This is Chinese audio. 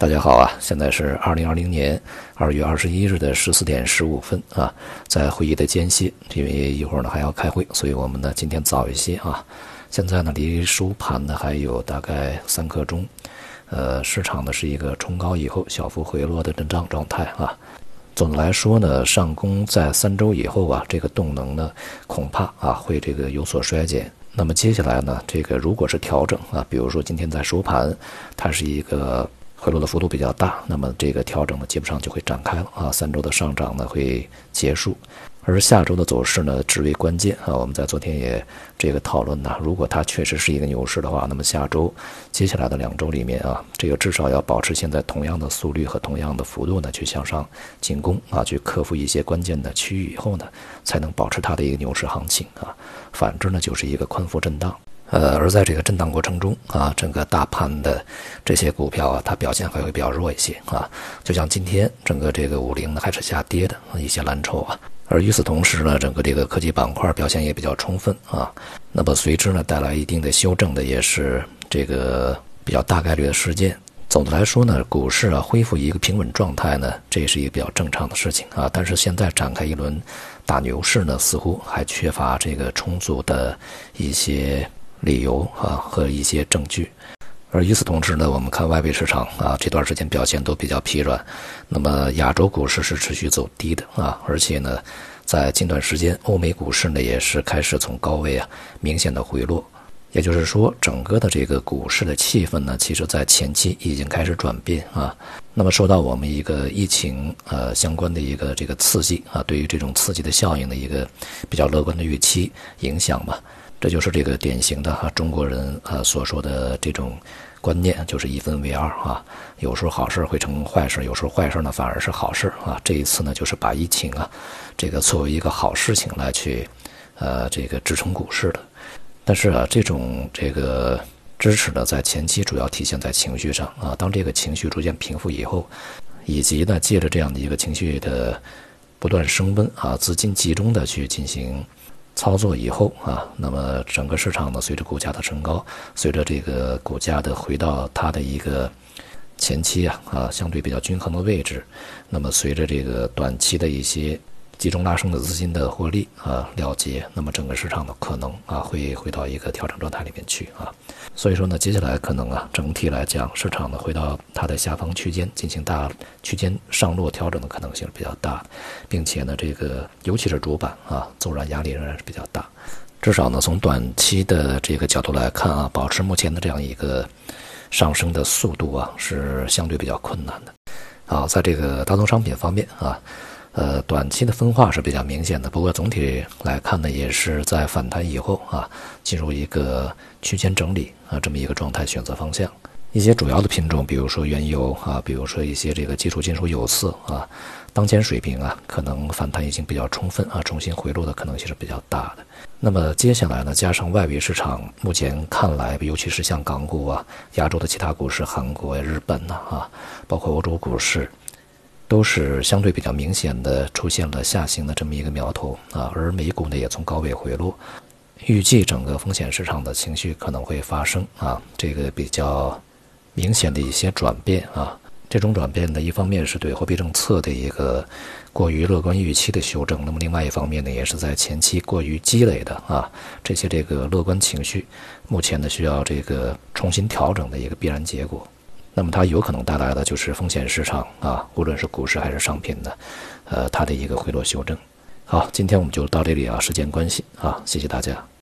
大家好啊，现在是二零二零年二月二十一日的十四点十五分啊，在会议的间隙，因为一会儿呢还要开会，所以我们呢今天早一些啊。现在呢离收盘呢还有大概三刻钟，呃，市场呢是一个冲高以后小幅回落的震荡状态啊。总的来说呢，上攻在三周以后啊，这个动能呢恐怕啊会这个有所衰减。那么接下来呢，这个如果是调整啊，比如说今天在收盘，它是一个。回落的幅度比较大，那么这个调整呢，基本上就会展开了啊。三周的上涨呢会结束，而下周的走势呢至为关键啊。我们在昨天也这个讨论呢，如果它确实是一个牛市的话，那么下周接下来的两周里面啊，这个至少要保持现在同样的速率和同样的幅度呢去向上进攻啊，去克服一些关键的区域以后呢，才能保持它的一个牛市行情啊。反之呢，就是一个宽幅震荡。呃，而在这个震荡过程中啊，整个大盘的这些股票啊，它表现还会比较弱一些啊。就像今天整个这个五零呢还是下跌的一些蓝筹啊，而与此同时呢，整个这个科技板块表现也比较充分啊。那么随之呢带来一定的修正的也是这个比较大概率的事件。总的来说呢，股市啊恢复一个平稳状态呢，这也是一个比较正常的事情啊。但是现在展开一轮大牛市呢，似乎还缺乏这个充足的一些。理由啊和一些证据，而与此同时呢，我们看外围市场啊这段时间表现都比较疲软，那么亚洲股市是持续走低的啊，而且呢，在近段时间欧美股市呢也是开始从高位啊明显的回落，也就是说，整个的这个股市的气氛呢，其实在前期已经开始转变啊，那么受到我们一个疫情呃相关的一个这个刺激啊，对于这种刺激的效应的一个比较乐观的预期影响吧。这就是这个典型的哈中国人啊所说的这种观念，就是一分为二啊。有时候好事会成坏事，有时候坏事呢反而是好事啊。这一次呢，就是把疫情啊这个作为一个好事情来去呃这个支撑股市的。但是啊，这种这个支持呢，在前期主要体现在情绪上啊。当这个情绪逐渐平复以后，以及呢借着这样的一个情绪的不断升温啊，资金集中的去进行。操作以后啊，那么整个市场呢，随着股价的升高，随着这个股价的回到它的一个前期啊啊相对比较均衡的位置，那么随着这个短期的一些。集中拉升的资金的获利啊了结，那么整个市场的可能啊会回到一个调整状态里面去啊，所以说呢，接下来可能啊整体来讲，市场呢回到它的下方区间进行大区间上落调整的可能性比较大，并且呢，这个尤其是主板啊走软压力仍然是比较大，至少呢从短期的这个角度来看啊，保持目前的这样一个上升的速度啊是相对比较困难的，啊，在这个大宗商品方面啊。呃，短期的分化是比较明显的，不过总体来看呢，也是在反弹以后啊，进入一个区间整理啊这么一个状态，选择方向。一些主要的品种，比如说原油啊，比如说一些这个基础金属有色啊，当前水平啊，可能反弹已经比较充分啊，重新回落的可能性是比较大的。那么接下来呢，加上外围市场目前看来，尤其是像港股啊、亚洲的其他股市、韩国、日本呐啊，包括欧洲股市。都是相对比较明显的出现了下行的这么一个苗头啊，而美股呢也从高位回落，预计整个风险市场的情绪可能会发生啊这个比较明显的一些转变啊，这种转变呢一方面是对货币政策的一个过于乐观预期的修正，那么另外一方面呢也是在前期过于积累的啊这些这个乐观情绪，目前呢需要这个重新调整的一个必然结果。那么它有可能带来的就是风险市场啊，无论是股市还是商品的，呃，它的一个回落修正。好，今天我们就到这里啊，时间关系啊，谢谢大家。